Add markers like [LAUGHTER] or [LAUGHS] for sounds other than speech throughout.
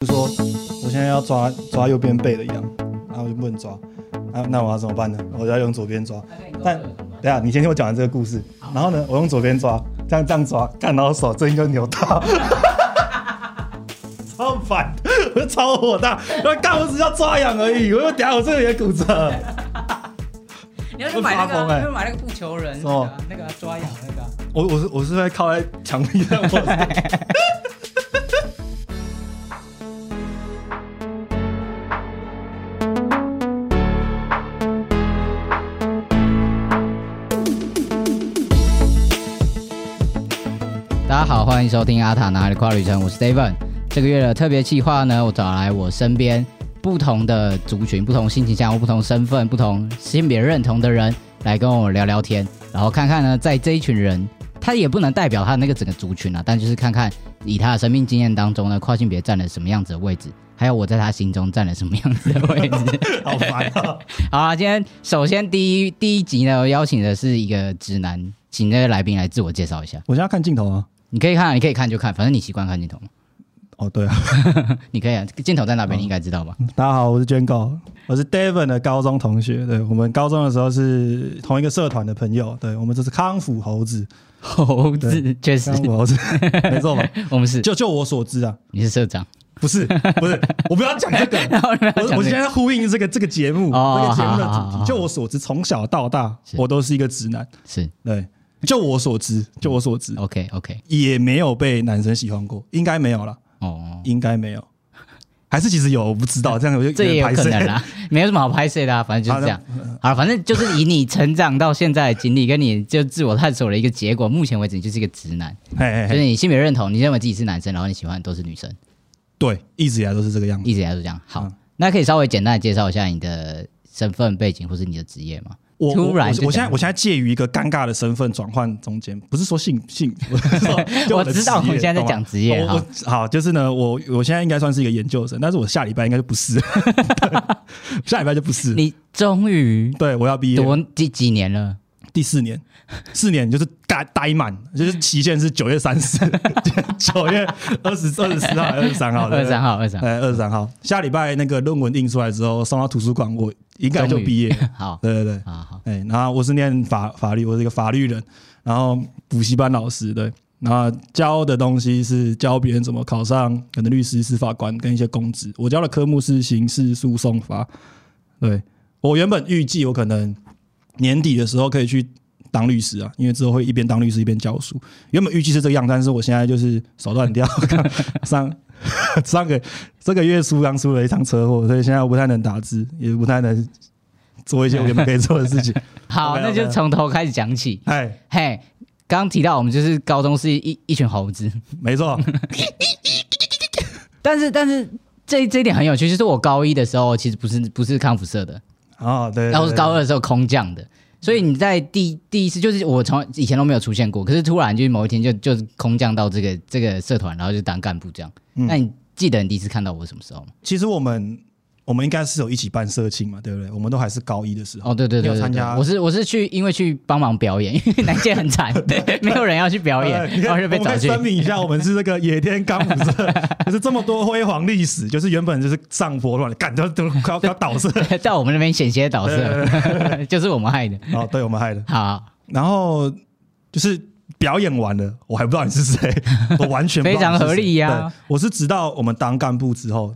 就说我现在要抓抓右边背的羊，然后我就不能抓，啊，那我要怎么办呢？我就要用左边抓。但等下你先听我讲完这个故事，然后呢，我用左边抓，这样这样抓，看到手这应就扭到，[LAUGHS] 超烦，我就超火大，我干我只要抓羊而已，我又等下我这个也骨折，你要去买那个，你要买那个不求人，那个啊那个抓痒那个。啊。我我是我是在靠在墙壁上，[LAUGHS] 好，欢迎收听阿塔哪里跨旅程，我是 Steven。这个月的特别计划呢，我找来我身边不同的族群、不同性倾向、不同身份、不同性别认同的人来跟我聊聊天，然后看看呢，在这一群人，他也不能代表他那个整个族群啊，但就是看看以他的生命经验当中呢，跨性别占了什么样子的位置，还有我在他心中占了什么样子的位置。[LAUGHS] 好烦啊！好啊，今天首先第一第一集呢，我邀请的是一个直男，请这个来宾来自我介绍一下。我现在看镜头啊，你可以看啊，你可以看就看，反正你习惯看镜头嘛。哦对啊，[LAUGHS] 你可以啊，镜头在那边，你应该知道吧？大家好，我是娟狗，我是 Devon 的高中同学，对我们高中的时候是同一个社团的朋友，对我们这是康复猴子，猴子确实。康，复猴子，[LAUGHS] 没错吧？我们是，就就我所知啊，你是社长，不是不是，我不要讲这个，[LAUGHS] 我我现在呼应这个这个节目，哦这个节目的主题。就我所知，从小到大我都是一个直男，是。对，就我所知，就我所知，OK OK 也没有被男生喜欢过，应该没有了，哦，应该没有，还是其实有，我不知道，这样我就这也有可能啦。没有什么好拍摄的啊，反正就是这样。好了，反正就是以你成长到现在的经历，跟你就自我探索的一个结果，目前为止你就是一个直男，嘿嘿嘿，就是你性别认同，你认为自己是男生，然后你喜欢的都是女生。对，一直以来都是这个样子。一直以来都这样。好，嗯那可以稍微简单的介绍一下你的身份背景或是你的职业吗？我突然我我现在我现在介于一个尴尬的身份转换中间，不是说性 [LAUGHS] 性，[LAUGHS] 我是说就的我知道职业我们现在在讲职业我我好，就是呢，我我现在应该算是一个研究生，但是我下礼拜应该就不是，[LAUGHS] 下礼拜就不是。你终于对，我要毕业。多几几年了？第四年，四年就是待待满，就是期限是九月三十，[LAUGHS] 九月二十二十四号、二十三号、二十三号，二十三。哎，二十三号，下礼拜那个论文印出来之后，送到图书馆，我应该就毕业。好，对对对，好好，哎，然后我是念法法律，我是一个法律人，然后补习班老师，对，然后教的东西是教别人怎么考上可能律师、司法官跟一些公职。我教的科目是刑事诉讼法，对。我原本预计我可能年底的时候可以去当律师啊，因为之后会一边当律师一边教书。原本预计是这个样，但是我现在就是手断掉，[LAUGHS] 上 [LAUGHS] 上个这个月初刚出了一场车祸，所以现在我不太能打字，也不太能做一些我原本可以做的事情。[LAUGHS] 好那就从头开始讲起。哎，嘿，刚刚提到我们就是高中是一一群猴子，没错，但是但是这这一点很有趣，就是我高一的时候其实不是不是康复社的，哦，对，对然后是高二，的时候空降的。所以你在第第一次就是我从以前都没有出现过，可是突然就是某一天就就是空降到这个这个社团，然后就当干部这样。嗯那你记得你第一次看到我什么时候吗？其实我们我们应该是有一起办社庆嘛，对不对？我们都还是高一的时候。哦，对对你对对对有参加我是我是去因为去帮忙表演，因为南界很惨，对，没有人要去表演 [LAUGHS] 呃，你看然后就被找去。我们可以声明一下，我们是这个野天刚普社，[LAUGHS] 就是这么多辉煌历史，就是原本就是上坡乱，干都都快要倒社。[LAUGHS] 在我们那边险些倒社，就是我们害的。哦，对我们害的。好，然后就是表演完了，我还不知道你是谁，我完全不知道非常合理呀对我是直到我们当干部之后，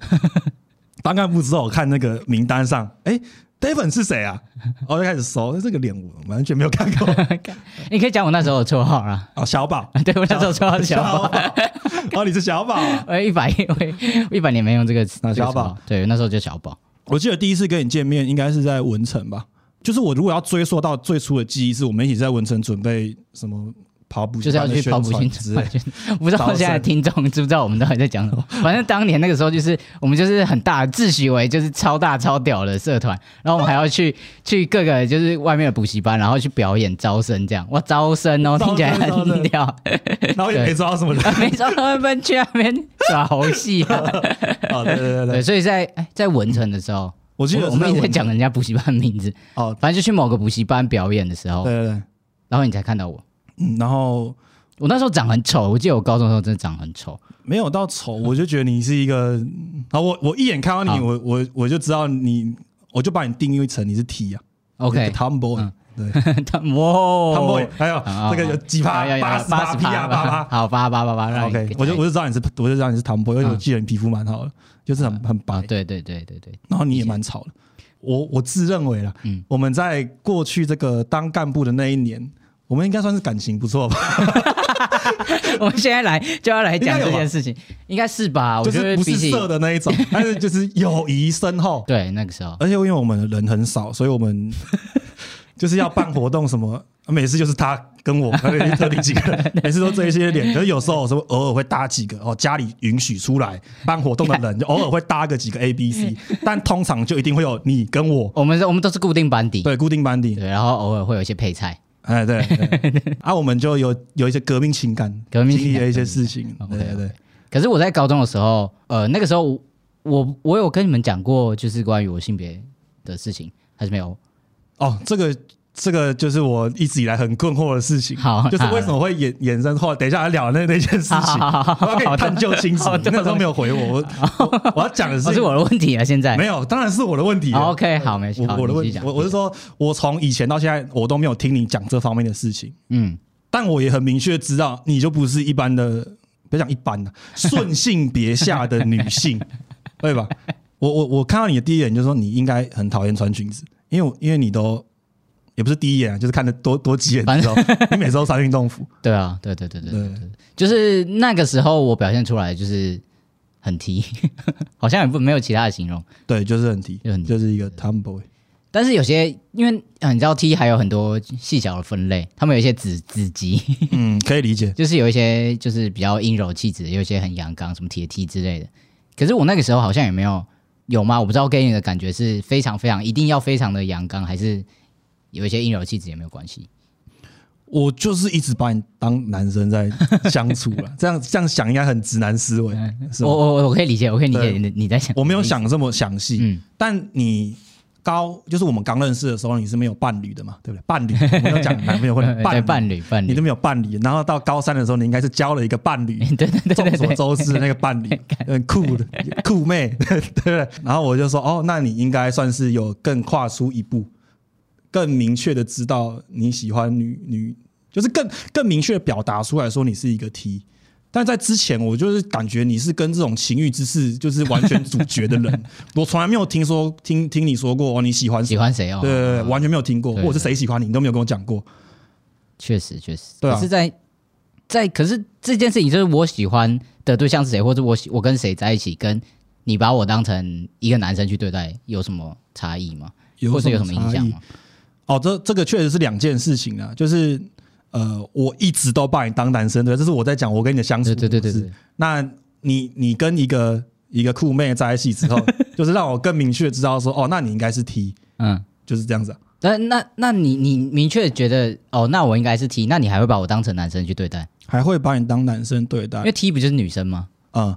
当干部之后，我看那个名单上，哎，David 是谁啊？我 [LAUGHS] 就开始搜，这个脸我完全没有看过。[LAUGHS] 你可以讲我那时候的绰号啊。哦，小宝，[LAUGHS] 对我那时候绰号是小宝，哦，你是小宝啊。我一百我一百年没用这个词。啊小宝对，那时候叫小宝。我记得第一次跟你见面应该是在文成吧？就是我如果要追溯到最初的记忆，是我们一起在文成准备什么跑步，就是要去跑步宣训 [LAUGHS] 不知道现在的听众知不知道我们到底在讲什么。[LAUGHS] 反正当年那个时候，就是我们就是很大，自诩为就是超大超屌的社团，然后我们还要去 [LAUGHS] 去各个就是外面的补习班，然后去表演招生这样。哇，招生哦，听起来很屌。然后也没抓到什么人。没招他们去那边耍猴戏啊。哦，对对对对，所以在哎在文成的时候，我记得我我们一直在讲人家补习班的名字，哦，反正就去某个补习班表演的时候，对对对，然后你才看到我。嗯，然后我那时候长很丑，我记得我高中的时候真的长很丑。没有到丑，我就觉得你是一个，啊，我我一眼看到你，我我我就知道你，我就把你定义成你是 T 啊 OK，，Tomboy，嗯对 [LAUGHS] 他哇，Tomboy，还有啊这个有几趴，要要八十八 P 啊，八趴。好八八八八 OK，我就我就知道你是，我就知道你是 Tomboy，因为我嗯记得你皮肤蛮好的，就是很很白啊，，对对对对对，然后你也蛮吵的。我我自认为啦，嗯我们在过去这个当干部的那一年，我们应该算是感情不错吧，[LAUGHS] 我们现在来就要来讲这件事情，应该是吧？我觉就是不是色的那一种，[LAUGHS] 但是就是友谊深厚。对那个时候，而且因为我们人很少，所以我们 [LAUGHS] 就是要办活动什么，每次就是他跟我，还有特定几个人，每次都这一些脸。可是有时候什么偶尔会搭几个哦，家里允许出来办活动的人，就偶尔会搭个几个 A、B、C，但通常就一定会有你跟我，我们我们都是固定班底，对，固定班底。对，然后偶尔会有一些配菜，哎，对，[LAUGHS] 对啊，我们就有有一些革命情感，革命经历了一些事情，对对对。可是我在高中的时候，呃，那个时候我我有跟你们讲过，就是关于我性别的事情，还是没有？哦，这个这个就是我一直以来很困惑的事情，好就是为什么会衍衍生后来，等一下来聊那那件事情，我要跟你探究清楚那时候没有回我，我我我要讲的哦，是是我的问题了，现在。没有，当然是我的问题 OK，好，没事，好我我的问题我我是说，我从以前到现在，我都没有听你讲这方面的事情，嗯，但我也很明确知道，你就不是一般的，不要讲一般的，顺性别下的女性，[LAUGHS] 对吧？我我我看到你的第一眼就是说，你应该很讨厌穿裙子，因为我因为你都也不是第一眼啊，就是看的多多几眼之后，[LAUGHS] 你每次都穿运动服，对啊，对对对对对就是那个时候我表现出来就是很 T，[LAUGHS] 好像也不没有其他的形容。对，就是很 T，就很 T 就是一个 tomboy。但是有些，因为呃你知道 T 还有很多细小的分类，他们有一些子子级，嗯，可以理解。就是有一些就是比较阴柔气质，有一些很阳刚，什么铁 T 之类的。可是我那个时候好像也没有有吗？我不知道给你的感觉是非常非常一定要非常的阳刚，还是有一些阴柔气质也没有关系。我就是一直把你当男生在相处了，[LAUGHS] 这样这样想应该很直男思维？我我我可以理解，我可以理解你你在想，我没有，想这么详细，嗯，但你高就是我们刚认识的时候，你是没有伴侣的嘛，对不对？伴侣，[LAUGHS] 我们要讲男朋友或者伴侣，伴侣伴侣你都，没有伴侣，然后到高三的时候，你应该是交了一个伴侣，[LAUGHS] 对对对众所周知的那个伴侣，很酷的酷妹，对不对？然后我就说，哦，那你应该算是有更跨出一步，更明确的知道你喜欢女女，就是更更明确的表达出来说你是一个 T。但在之前，我就是感觉你是跟这种情欲之事就是完全主角的人，[LAUGHS] 我从来没有听说听听你说过哦你喜欢喜欢谁哦？对对对，完全没有听过，对或者是谁喜欢你，你都没有跟我讲过。确实确实，对是在在可是这件事情就是我喜欢的对象是谁，或者我喜我跟谁在一起，跟你把我当成一个男生去对待有什么差异吗？或者有什么影响吗？哦，这这个确实是两件事情啊，就是呃，我一直都把你当男生对，这是我在讲我跟你的相处对对对对模式对，那你你跟一个一个酷妹在一起之后，[LAUGHS] 就是让我更明确知道说，哦，那你应该是 T，嗯。就是这样子、啊。那那那你你明确觉得哦，那我应该是 T，那你还会把我当成男生去对待？还会把你当男生对待因为，T 不就是女生吗？嗯，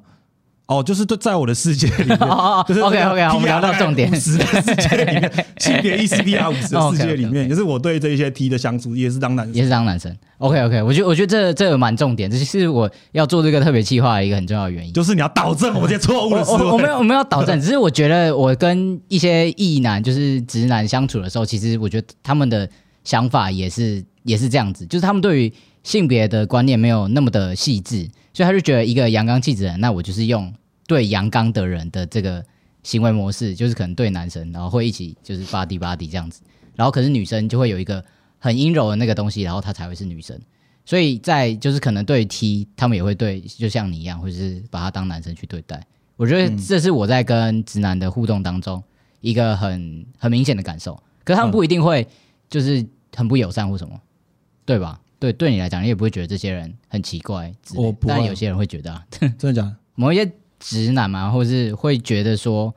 哦，就是对，在我的世界里面，[LAUGHS] 哦哦就是 OK OK，我们聊到重点五。十的世界里面，性别意识 B R 五十的世界里面，[LAUGHS] 就是我对这一些 T 的相处也是当男生也。是当男生，OK OK，我觉得我觉得这这个蛮重点，这是我要做这个特别计划的一个很重要的原因。就是你要导正我这些错误的思维。我我没有我没有导正，[LAUGHS] 只是我觉得我跟一些异男就是直男相处的时候，其实我觉得他们的想法也是也是这样子，就是他们对于性别的观念没有那么的细致，所以他就觉得一个阳刚气质的人，那我就是用对阳刚的人的这个行为模式，就是可能对男生，然后会一起就是 body body 这样子，然后可是女生就会有一个很阴柔的那个东西，然后她才会是女生。所以在就是可能对 T，他们也会对，就像你一样，或者是把他当男生去对待。我觉得这是我在跟直男的互动当中一个很很明显的感受。可是他们不一定会就是很不友善或什么，对吧？对，对你来讲，你也不会觉得这些人很奇怪之类我不会但有些人会觉得、啊，真的假的？[LAUGHS] 某一些直男嘛，或是会觉得说，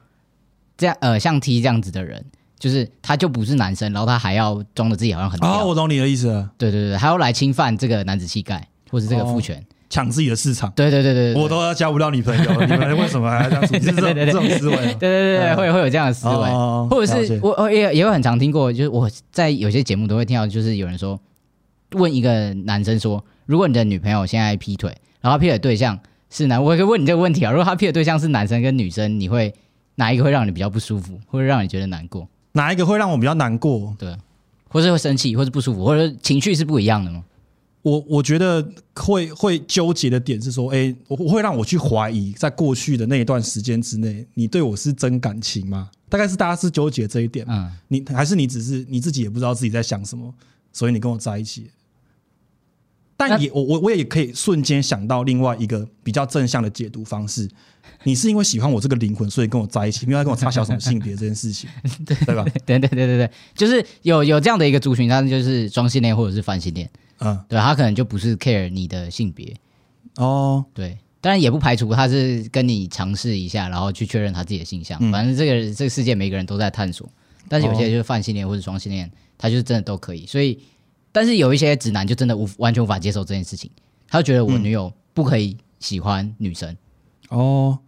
这样呃，像 T 这样子的人，就是他就不是男生，然后他还要装的自己好像很啊，屌，我懂你的意思了，对对对，还要来侵犯这个男子气概或是这个父权，抢自己的市场。对对对对对，我都要交不到女朋友，你们为什么还要这样处？[LAUGHS] 是这种思维吗对对对会会有这样的思维，哦或者了解是我我也也有很常听过，就是我在有些节目都会听到，就是有人说，问一个男生说，如果你的女朋友现在劈腿，然后劈腿对象是男，我可以问你这个问题啊，如果他劈的对象是男生跟女生，你会哪一个会让你比较不舒服，或者让你觉得难过？哪一个会让我比较难过？对，或是会生气，或是不舒服，或者情绪是不一样的吗？我我觉得会会纠结的点是说，哎，我我会让我去怀疑，在过去的那一段时间之内，你对我是真感情吗？大概是大家是纠结这一点，嗯，你还是你只是你自己也不知道自己在想什么，所以你跟我在一起。但也我我我也可以瞬间想到另外一个比较正向的解读方式，你是因为喜欢我这个灵魂，所以跟我在一起，没有跟我差小什么性别这件事情，[LAUGHS] 对对吧？对对对对对，就是有有这样的一个族群，他就是双性恋或者是泛性恋，嗯，对他可能就不是 care 你的性别，哦，对，当然也不排除他是跟你尝试一下，然后去确认他自己的性向。嗯反正这个这个世界每个人都在探索，但是有些就是泛性恋或者双性恋，他就是真的都可以。所以，但是有一些直男就真的无完全无法接受这件事情，他就觉得我女友不可以喜欢女生。哦，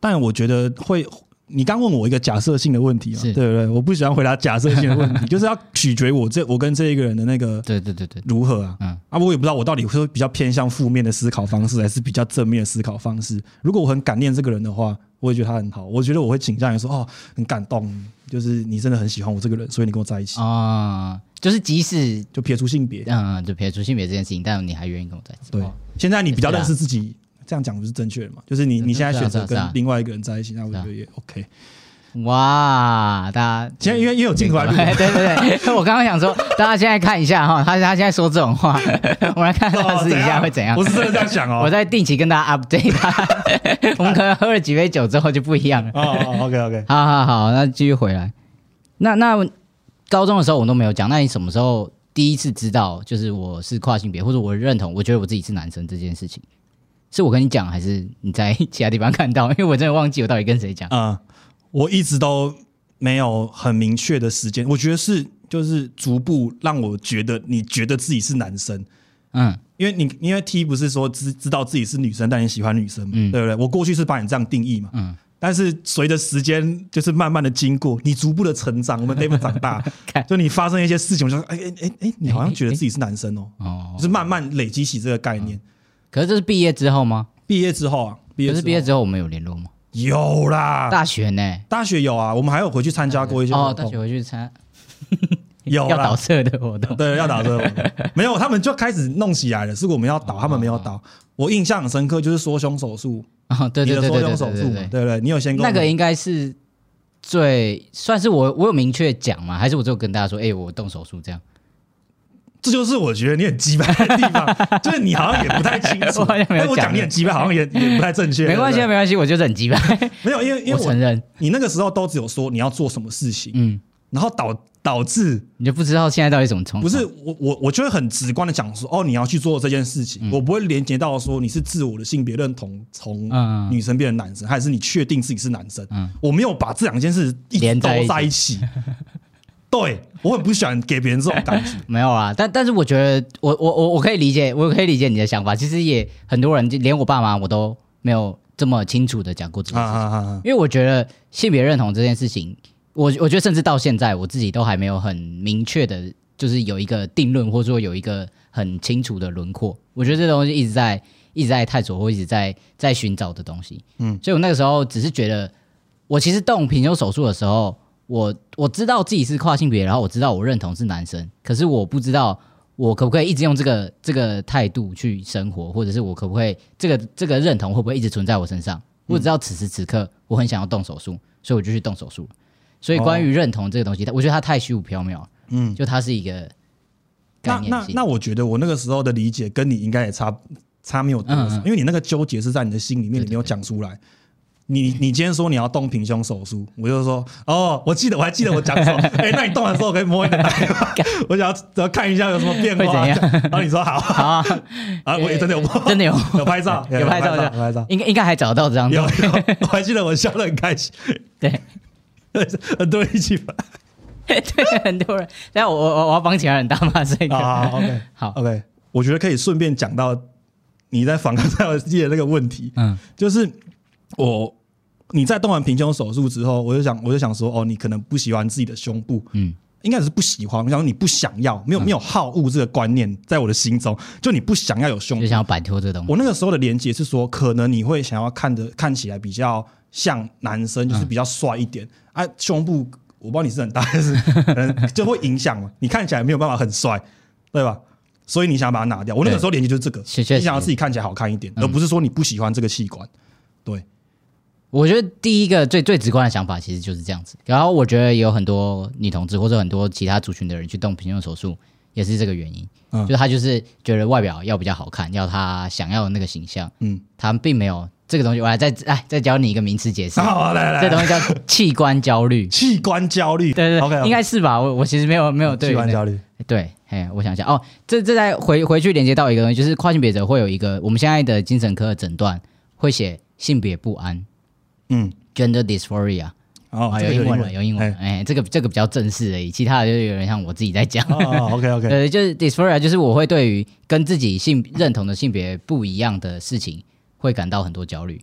但我觉得会。你刚问我一个假设性的问题嘛，是对不对？我不喜欢回答假设性的问题，[LAUGHS] 就是要取决我这我跟这一个人的那个对对对对，如何啊？嗯啊，我也不知道我到底会比较偏向负面的思考方式，还是比较正面的思考方式。如果我很感念这个人的话，我也觉得他很好。我觉得我会倾向于说，哦，很感动，就是你真的很喜欢我这个人，所以你跟我在一起，啊、就是即使就撇除性别。嗯，就撇除性别这件事情，但你还愿意跟我在一起。对哦，现在你比较认识自己，这样讲不是正确的嘛？就是你你现在选择跟另外一个人在一起，那我觉得也 OK。哇，大家现在因为因为有镜头来录，对对 [LAUGHS] 对，我刚刚想说，[LAUGHS] 大家现在看一下哈，他他现在说这种话，[LAUGHS] 我来看他私底下会怎样不。是真的这样想哦。我在定期跟大家 update 他，我们可能喝了几杯酒之后就不一样了。哦哦，OK OK，好好好，那继续回来。那那高中的时候我都没有讲，那你什么时候第一次知道就是我是跨性别，或者我认同，我觉得我自己是男生这件事情？是我跟你讲，还是你在其他地方看到？因为我真的忘记我到底跟谁讲。嗯，我一直都没有很明确的时间，我觉得是就是逐步让我觉得你觉得自己是男生，嗯。因为你因为 T 不是说知知道自己是女生，但你喜欢女生嘛，嗯。对不对？我过去是把你这样定义嘛，嗯，但是随着时间就是慢慢的经过，你逐步的成长，我们 David 长大，[LAUGHS] 就你发生一些事情，我就说，哎哎哎哎，你好像觉得自己是男生哦，哦。就，是慢慢累积起这个概念。可是这是毕业之后吗？毕业之后啊，毕业可是之后毕业之后我们有联络吗？有啦，大学呢？大学有啊，我们还有回去参加过一些哦，活动大学回去参有啦 [LAUGHS] 要倒车的活动。对，要导这个活动没有，他们就开始弄起来了，是我们要倒，他们没有倒。我印象很深刻，就是缩胸手术，啊，对对对对对胸手术嘛，对对对？你有先那个应该是最算是我我有明确讲吗？还是我就跟大家说，哎、我动手术这样？这就是我觉得你很鸡掰的地方，[LAUGHS] 就是你好像也不太清楚。但我讲讲你很鸡掰，好像也也不太正确。没关系，没关系，我就是很鸡掰，没有，因为因为我我承认。你那个时候都只有说你要做什么事情，嗯，然后导导致你就不知道现在到底怎么冲？不是我我我就会很直观的讲说，哦，你要去做这件事情，我不会连接到说你是自我的性别认同从嗯女生变成男生，还是你确定自己是男生，嗯我没有把这两件事一直都连在一起。对我很不喜欢给别人这种感觉。[LAUGHS] 没有啊，但但是我觉得我我我我可以理解，我可以理解你的想法。其实也很多人，就连我爸妈我都没有这么清楚的讲过这啊件事情。啊啊啊！因为我觉得性别认同这件事情，我我觉得甚至到现在我自己都还没有很明确的，就是有一个定论，或者说有一个很清楚的轮廓。我觉得这东西一直在一直在探索，或一直在在寻找的东西。嗯，所以我那个时候只是觉得，我其实动平胸手术的时候，我我知道自己是跨性别，然后我知道我认同是男生，可是我不知道。我可不可以一直用这个这个态度去生活，或者是我可不可以这个这个认同会不会一直存在我身上？我只知道此时此刻我很想要动手术，所以我就去动手术。所以关于认同这个东西，它我觉得它太虚无缥缈了，嗯，就它是一个概那。那那，我觉得我那个时候的理解跟你应该也差差没有多少，嗯嗯因为你那个纠结是在你的心里面，你没有讲出来。你你今天说你要动平胸手术，我就说哦，我记得我还记得我讲什么，[LAUGHS] 哎、那你动完之后可以摸你的 [LAUGHS] 奶吗？我想要要看一下有什么变化。会怎样？然后你说好，好啊，啊，我也真的有摸，[LAUGHS] 真的有。有拍照，有拍照有拍照，应该应该还找得到这张有照片。有，我还记得我笑得很开心，对。很多人一起拍。对，很多人。但我我我要帮其他人打码这个。啊。OK 好，OK，我觉得可以顺便讲到你在访谈上记的那个问题，嗯。就是我你在动完平胸手术之后，我就想我就想说，哦，你可能不喜欢自己的胸部，嗯应该是不喜欢，然后你不想要，没有没有好恶这个观念在我的心中，就你不想要有胸部就。想要摆脱这个东西。我那个时候的连接是说，可能你会想要看的看起来比较像男生，就是比较帅一点、啊，胸部我不知道你是很大，但 [LAUGHS] 是可能就会影响嘛，你看起来没有办法很帅，对吧？所以你想把它拿掉。我那个时候连接就是这个，你想要自己看起来好看一点，而不是说你不喜欢这个器官。对，我觉得第一个最最直观的想法其实就是这样子。然后我觉得也有很多女同志或者很多其他族群的人去动平胸手术，也是这个原因。嗯就是他就是觉得外表要比较好看，要他想要的那个形象，嗯，他并没有这个东西。我来再哎再教你一个名词解释，[LAUGHS] 好，来来这东西叫器官焦虑。器官焦虑，对对应该是吧？我我其实没有没有对器官焦虑，对，哎，我想一下哦，这这在回回去连接到一个东西，就是跨性别者会有一个我们现在的精神科的诊断会写性别不安嗯，（gender dysphoria）。哦啊，有英文了，有英文。了，哎，这个这个比较正式而已，其他的就有点像我自己在讲。哦，OK OK，呃，就是 dysphoria，就是我会对于跟自己性认同的性别不一样的事情会感到很多焦虑，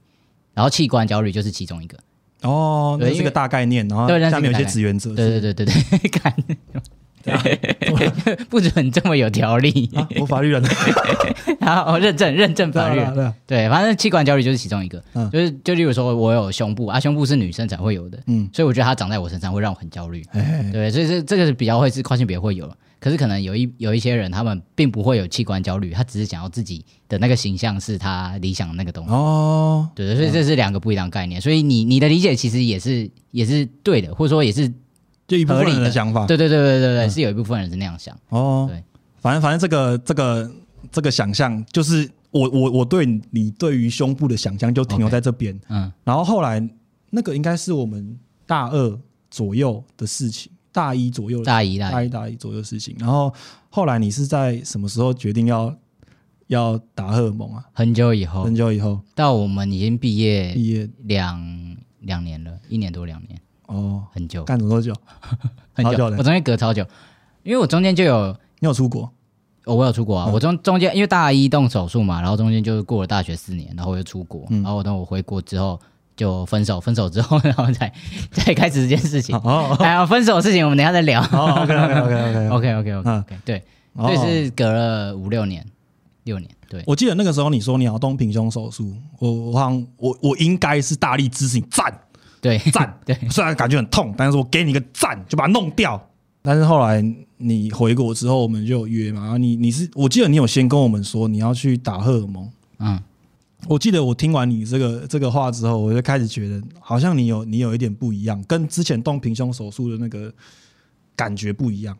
然后器官焦虑就是其中一个。哦，那是个大概念，然后下面有一些个大概志愿者，对对对对对，看，[LAUGHS] [LAUGHS] 不准这么有条理。啊，我法律人，[LAUGHS] 然后认证认证对法律。啊，对啊，对，反正器官焦虑就是其中一个，嗯。就是就例如说我有胸部啊，胸部是女生才会有的，嗯，所以我觉得它长在我身上会让我很焦虑。哎，对，所以这这个是比较会是跨性别会有，可是可能有一有一些人他们并不会有器官焦虑，他只是想要自己的那个形象是他理想的那个东西。哦，对对，所以这是两个不一样的概念，所以你你的理解其实也是也是对的，或者说也是就一部分人的的。想法，对对对对对对，嗯。是有一部分人是那样想。哦，对，反正反正这个这个这个想象，就是我我我对你对于胸部的想象就停留在这边，嗯，然后后来那个应该是我们大二左右的事情，大一左右大一大一，大一大一左右的事情，然后后来你是在什么时候决定要要打荷尔蒙啊？很久以后。很久以后。到我们已经毕业毕业。两两年了，一年多两年，哦，很久。干了多久？[LAUGHS] 很久，的我中间隔超久，因为我中间就有你有出国？哦，我有出国啊，嗯。我中中间因为大一动手术嘛，然后中间就是过了大学四年，然后我又出国，嗯。然后等我回国之后就分手，分手之后然后再 [LAUGHS] 再开始这件事情。哦哎呀，分手的事情我们等一下再聊。哦，OK OK [LAUGHS] OK OK OK OK OK 嗯。OK，对，哦。所以是隔了五六年，六年，对，我记得那个时候你说你要动平胸手术，我我好像我我应该是大力支持你赞对 [LAUGHS] 赞，对，虽然感觉很痛，但是我给你一个赞，就把它弄掉。但是后来你回国之后，我们就约嘛，然后你你是我记得你有先跟我们说你要去打荷尔蒙。嗯，我记得我听完你这个这个话之后，我就开始觉得好像你有你有一点不一样，跟之前动平胸手术的那个感觉不一样。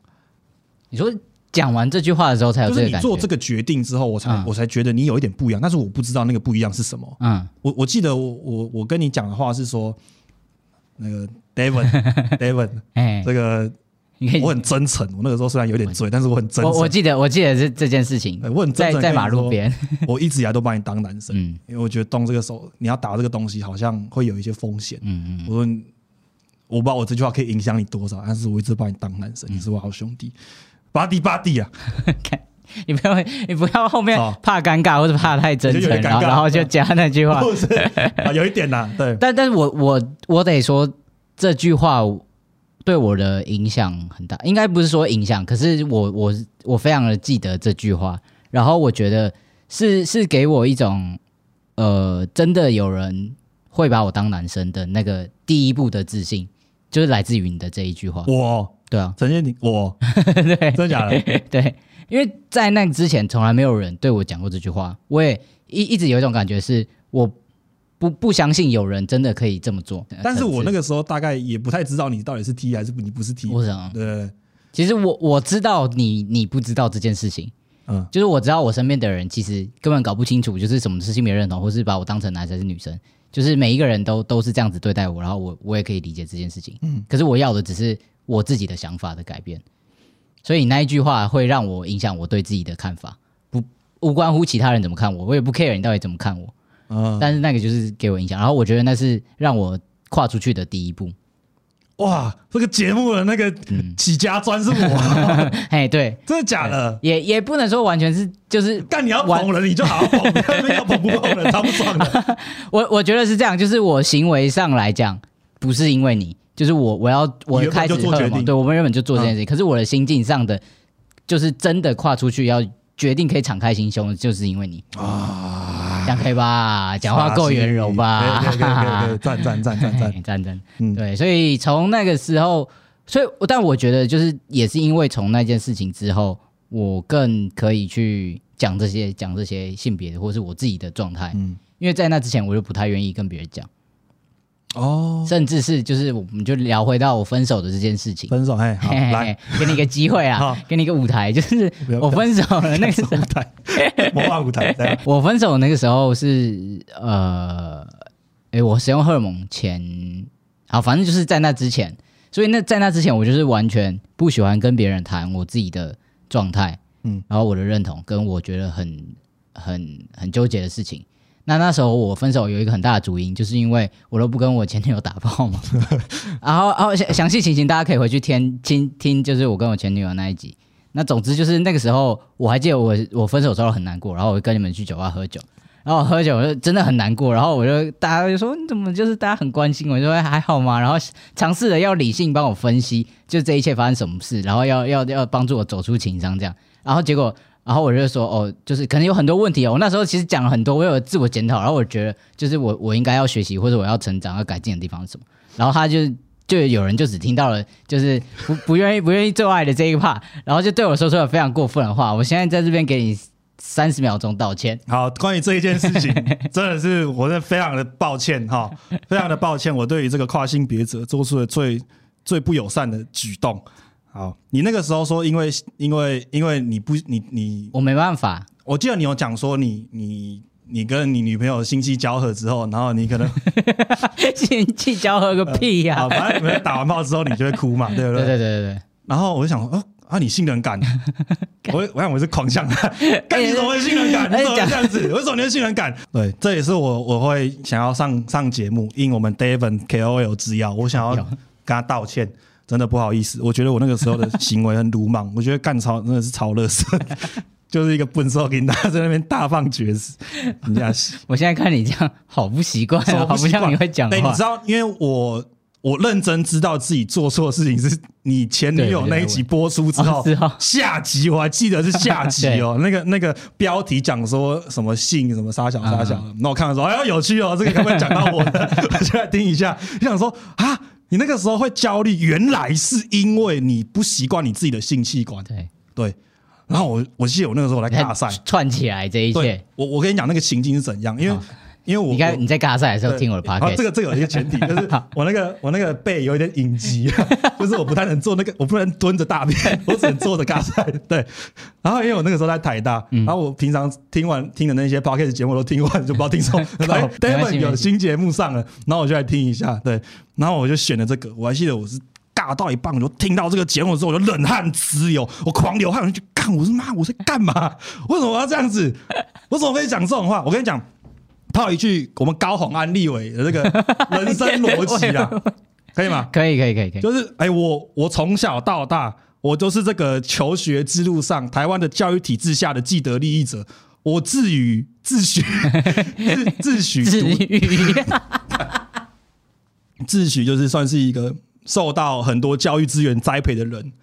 你说讲完这句话的时候才有就是这个感觉，你做这个决定之后，我才、嗯我才觉得你有一点不一样，但是我不知道那个不一样是什么。嗯，我我记得我我我跟你讲的话是说，那个 David [LAUGHS] David 哎，这个我，很真诚，我那个时候虽然有点醉，但是我很真诚。我我记得我记得这这件事情，我很真诚在马路边，我一直以来都把你当男生，嗯因为我觉得动这个手，你要打这个东西好像会有一些风险。嗯嗯，我说我不知道我这句话可以影响你多少，但是我一直把你当男嗯生，你是我好兄弟。巴蒂巴蒂啊，[LAUGHS] [LAUGHS] 你不要你不要后面哦。怕尴尬或者怕太真诚，然后然后就加那句话，是啊，[LAUGHS] 有一点啦，对，但但是我我我得说这句话对我的影响很大，应该不是说影响，可是我我我非常的记得这句话，然后我觉得是是给我一种呃，真的有人会把我当男生的那个第一步的自信，就是来自于你的这一句话。我？对啊，陈建你，我？[LAUGHS] 对真的假的？对，因为在那之前从来没有人对我讲过这句话，我也一一直有一种感觉是我不不相信有人真的可以这么做。但是我那个个时候大概也不太知道你到底是 T 还是你不是 T，我想，对，其实我我知道你你不知道这件事情，嗯。就是我知道我身边的人其实根本搞不清楚，就是什么是性别认同，或是把我当成男生还是女生，就是每一个人都都是这样子对待我，然后我我也可以理解这件事情。嗯。可是我要的只是我自己的想法的改变，所以你那一句话会让我影响我对自己的看法，不无关乎其他人怎么看我，我也不 care 你到底怎么看我，嗯，但是那个就是给我影响，然后我觉得那是让我跨出去的第一步。哇，这个节目的那个嗯。起家砖是我，[LAUGHS] 嘿，对，真的假的？也也不能说完全是就是干你要捧人，你就好好捧，不要捧不捧人，[LAUGHS] 超不爽的。我我觉得是这样，就是我行为上来讲，不是因为你，就是我我要我开始对我们原本就做这件事情，可是我的心境上的就是真的跨出去要决定可以敞开心胸，就是因为你，啊这样可以吧？讲话够圆融吧？可以可以可以可以可以，赞赞赞赞赞，赞赞，[LAUGHS] 嗯。对，所以从那个时候，所以但我觉得就是也是因为从那件事情之后，我更可以去讲这些讲这些性别的或是我自己的状态，嗯，因为在那之前我就不太愿意跟别人讲，哦，甚至是就是我们就聊回到我分手的这件事情。分手，哎，好，嘿嘿来，给你一个机会好。啊，给你一个舞台，就是我分手了那个时候。[LAUGHS] 舞台，魔幻舞台，对，[LAUGHS] 我分手那个时候是呃，诶，我使用荷尔蒙前，好，反正就是在那之前，所以那在那之前，我就是完全不喜欢跟别人谈我自己的状态，嗯嗯，然后我的认同跟我觉得很很很纠结的事情。那那时候我分手有一个很大的主因，就是因为我都不跟我前女友打炮嘛。[LAUGHS] 然后，然后详详细情形大家可以回去听听听，就是我跟我前女友那一集。那总之就是那个时候，我还记得我我分手之后很难过，然后我跟你们去酒吧喝酒，然后我喝酒就真的很难过，然后我就大家就说你怎么就是大家很关心我，就说还好吗？然后尝试着要理性帮我分析，就这一切发生什么事，然后要要要帮助我走出情伤这样，然后结果。然后我就说，哦，就是可能有很多问题哦。我那时候其实讲了很多，我有自我检讨，然后我觉得就是我我应该要学习或者我要成长要改进的地方是什么。然后他就就有人就只听到了就是不不愿意不愿意做爱的这一 part，然后就对我说出了非常过分的话。我现在在这边给你三十秒钟道歉。好，关于这一件事情，[LAUGHS] 真的是我是非常的抱歉哈，非常的抱歉，我对于这个跨性别者做出了最最不友善的举动。好，你那个时候说，因为因为因为你不你你，我没办法，我记得你有讲说你你你跟你女朋友心气交合之后，然后你可能 [LAUGHS] 心气交合个屁呀、啊，[LAUGHS] 反正你们打完炮之后你就会哭嘛，对不对对？对对对对，然后我就想说，哦啊，你性能感，[LAUGHS] 我我想我是狂向他，干你怎么会性能感？你怎么会这样子？为什么你会性能感？对，这也是我我会想要上上节目，应我们 David KOL 之邀，我想要跟他道歉。真的不好意思，我觉得我那个时候的行为很鲁莽，[LAUGHS] 我觉得干超真的是超乐色，[LAUGHS] 就是一个笨手给大家在那边大放厥词，人家是我现在看你这样好不习惯、好不像你会讲对，你知。道，因为我我认真知道自己做错事情是你前女友那一集播出之后下集我还记得是下集哦，[LAUGHS] 那个那个标题讲说什么性什么杀小杀小，嗯那我看的时候，哎呦有趣哦，这个可不可以讲到我的？我就来听一下，就想说啊，你那个时候会焦虑，原来是因为你不习惯你自己的性器官，对，对。然后我我记得我那个时候来大赛，串起来这一切。我我跟你讲那个情境是怎样，因为好因为我你看我你在尬赛的时候听我的然后 podcast，这个这个有一个前提，[LAUGHS] 就是我那个我那个背有一点隐疾，[LAUGHS] 就是我不太能做那个，我不能蹲着大便，[LAUGHS] 我只能坐着尬赛。对，然后因为我那个时候在台大，嗯然后我平常听完听的那些 podcast 节目都听完，就不知道听什么。，David 有新节目上了，然后我就来听一下。对，然后我就选了这个，我还记得我是。尬到一半，我就听到这个节目之后，我就冷汗直流，我狂流汗，我就干，我说妈，我在干嘛？为什么我要这样子？我怎么可以讲这种话？我跟你讲，套一句我们高宏安立委的这个 [LAUGHS] 人生逻辑啊，[LAUGHS] 可以吗？可以可以可以可以。就是哎、我我从小到大，我都是这个求学之路上台湾的教育体制下的既得利益者。我自诩自诩 [LAUGHS] 自自诩自诩就是算是一个受到很多教育资源栽培的人。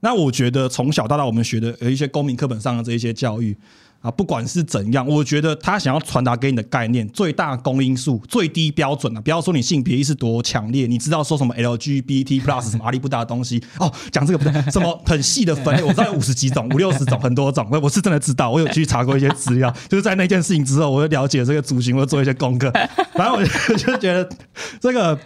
那我觉得从小到大我们学的有一些公民课本上的这一些教育啊，不管是怎样，我觉得他想要传达给你的概念，最大公因数、最低标准啊，不要说你性别意识多强烈，你知道说什么 LGBT plus 什么阿里不达的东西哦，讲这个不对，什么很细的分类，我知道有五十几种、五六十种、很多种，我我是真的知道，我有去查过一些资料，就是在那件事情之后，我就了解这个族群，我做一些功课，反正我就觉得这个。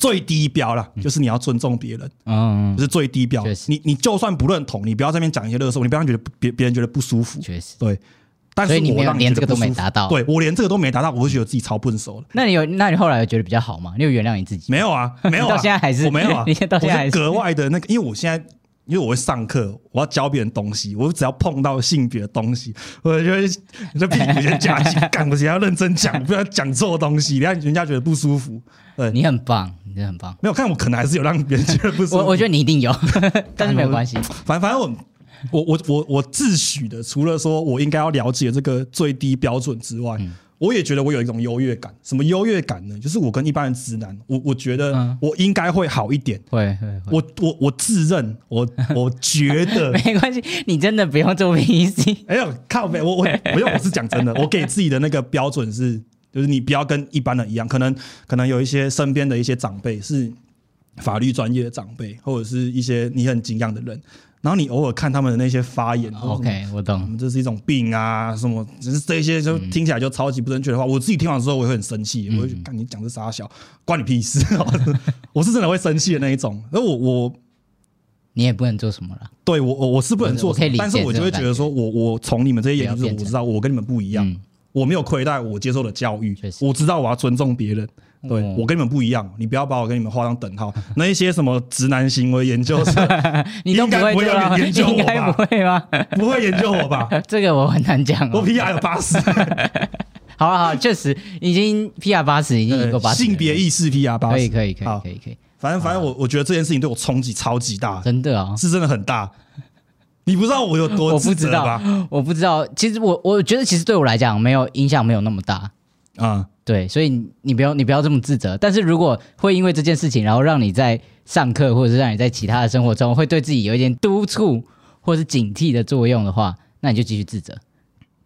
最低标啦，就是你要尊重别人，嗯就，是最低标你你就算不认同，你不要在那边讲一些乐色，你不要让觉得别别人觉得不舒服。确实。对，但是你连这个都没达到对我连这个都没达到，我会觉得自己超笨手了。那你有？那你后来有觉得比较好吗？你有原谅你自己？没有啊，没有啊，[LAUGHS] 到现在还是我没有啊，[LAUGHS] 你到现在还是格外的那个，因为我现在。因为我会上课，我要教别人东西，我只要碰到性别的东西，我就会这屁股先夹紧，干，我只要认真讲，不要讲错东西，让人家觉得不舒服。对，你很棒，你真的很棒。没有看我可能还是有让别人觉得不舒服。我 [LAUGHS] 我觉得你一定有，[LAUGHS] 但是没有关系。反反正我我我我我自诩的，除了说我应该要了解这个最低标准之外，我也觉得我有一种优越感。什么优越感呢？就是我跟一般人直男，我我觉得嗯我应该会好一点。会会会，我我我自认，我我觉得，[LAUGHS] 没关系，你真的不用做 PC。哎呦靠背，我我不用，我是讲真的，我给自己的那个标准是，就是你不要跟一般人一样，可能可能有一些身边的一些长辈是法律专业的长辈，或者是一些你很敬仰的人，然后你偶尔看他们的那些发言 OK，我我懂。这是一种病啊，什么，只是这一些就听起来就超级不正确的话，我自己听完之后我会很生气，我会看你讲这傻小，关你屁事，[LAUGHS] 我是真的会生气的那一种。而我我你也不能做什么了。对我我我是不能做但是我就会觉得说我我从你们这些言论我知道我跟你们不一样，嗯我没有亏待我接受的教育我知道我要尊重别人。对、哦我跟你们不一样，你不要把我跟你们画上等号。[LAUGHS] 那一些什么直男行为研究社 [LAUGHS] 你都不会吧？有人研究我应该吧不会吗？不会研究我吧？[LAUGHS] 这个我很难讲我哦。PR 有八十，好了好了，确实已经 PR 八十，已经赢过八十。性别意识 PR 八十，可以可以可以可以可以，反正反正我我觉得这件事情对我冲击超级大，真的啊，是真的很大。你不知道我有多我不自知道吧？，我不知道。其实我我觉得，其实对我来讲，没有影响，没有那么大。啊、对，所以你你不要你不要这么自责。但是如果会因为这件事情，然后让你在上课或者是让你在其他的生活中会对自己有一点督促或是警惕的作用的话，那你就继续自责。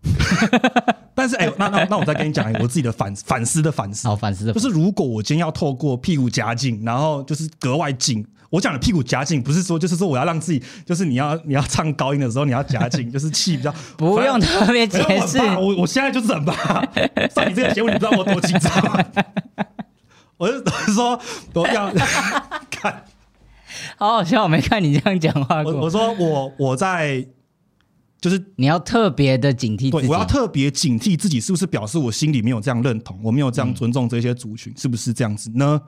[LAUGHS] 但是哎、那那那我再跟你讲一个我自己的反反思的反思，好，反思的就是如果我今天要透过屁股夹紧，然后就是格外紧。我讲的屁股夹紧，不是说就是说我要让自己，就是你要你要唱高音的时候你要夹紧，[LAUGHS] 就是气比较不用特别解释我。我我现在就是很怕 [LAUGHS] 上你这个节目，你不知道我多紧张。我是我是说我要 [LAUGHS] 看好好笑，我没看你这样讲话我我。说我我在就是你要特别的警惕自己。对我要特别警惕自己是不是表示我心里没有这样认同，我没有这样尊重这些族群，是不是这样子呢？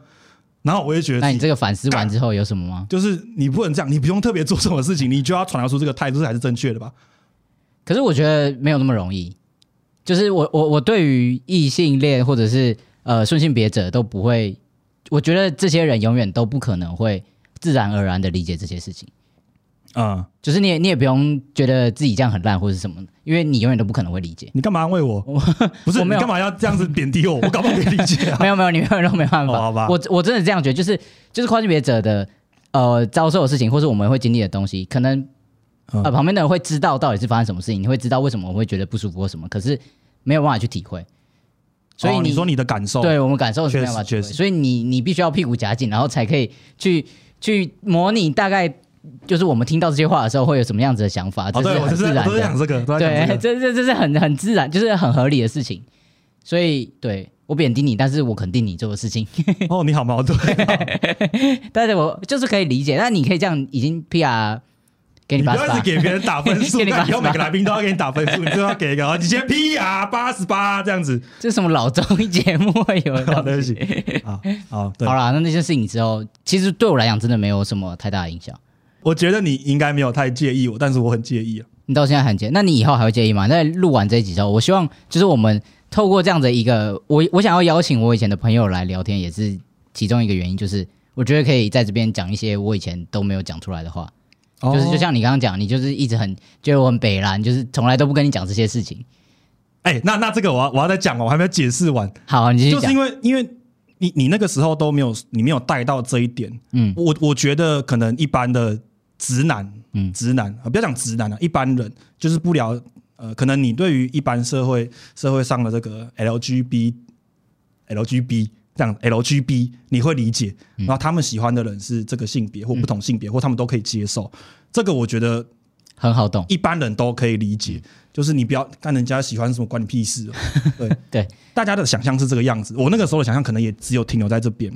然后我也觉得那你这个反思完之后有什么吗？就是你不能这样，你不用特别做什么事情，你就要传达出这个态度，这才是正确的吧？可是我觉得没有那么容易。就是我我我对于异性恋或者是呃顺性别者都不会，我觉得这些人永远都不可能会自然而然的理解这些事情。嗯，就是你也你也不用觉得自己这样很烂或者什么，因为你永远都不可能会理解。你干嘛安慰我？[LAUGHS] 不是我没有你干嘛要这样子贬低我？我搞不好可以理解啊。[LAUGHS] 没有没有，你永远都没办法。哦 [LAUGHS] 好吧我我真的这样觉得，就是就是跨性别者的呃遭受的事情，或是我们会经历的东西，可能嗯呃旁边的人会知道到底是发生什么事情，你会知道为什么我会觉得不舒服或什么，可是没有办法去体会。所以哦你说你的感受，对我们感受是没有办法体会，确实所以你你必须要屁股夹紧，然后才可以去去模拟大概就是我们听到这些话的时候会有什么样子的想法，这哦，对，是我就是很自然我都在讲。这个，对，这。这这这是很很自然，就是很合理的事情。所以对我贬低你，但是我肯定你做的事情，[LAUGHS] 哦，你好矛盾。但是我就是可以理解。那你可以这样已经 PR 给你不要一直你八十八，给别人打分数，以后每个来宾都要给你打分数，你最后要给一个，哦你先 P R 八十八这样子。这是什么老综艺节目会有的好，对东西？不起。好，好，对好，啦，那那些事情之后，其实对我来讲真的没有什么太大的影响。我觉得你应该没有太介意我，但是我很介意啊。你到现在很介意，那你以后还会介意吗？在录完这一集之后，我希望就是我们透过这样的一个，我我想要邀请我以前的朋友来聊天，也是其中一个原因，就是我觉得可以在这边讲一些我以前都没有讲出来的话，就是就像你刚刚讲，你就是一直很觉得我很北蓝，就是从来都不跟你讲这些事情。哎、那那这个我要我要再讲哦，我还没有解释完，好，你就是因。为因为你你那个时候都没有你没有带到这一点，嗯我我觉得可能一般的直男，嗯直男啊，不要讲直男啊，一般人就是不聊，呃，可能你对于一般社会社会上的这个 LGB LGB 这样 LGB 你会理解，然后他们喜欢的人是这个性别或不同性别，或他们都可以接受，这个我觉得很好懂，一般人都可以理解，就是你不要看人家喜欢什么，关你屁事、哦。对对，大家的想象是这个样子，我那个时候的想象可能也只有停留在这边。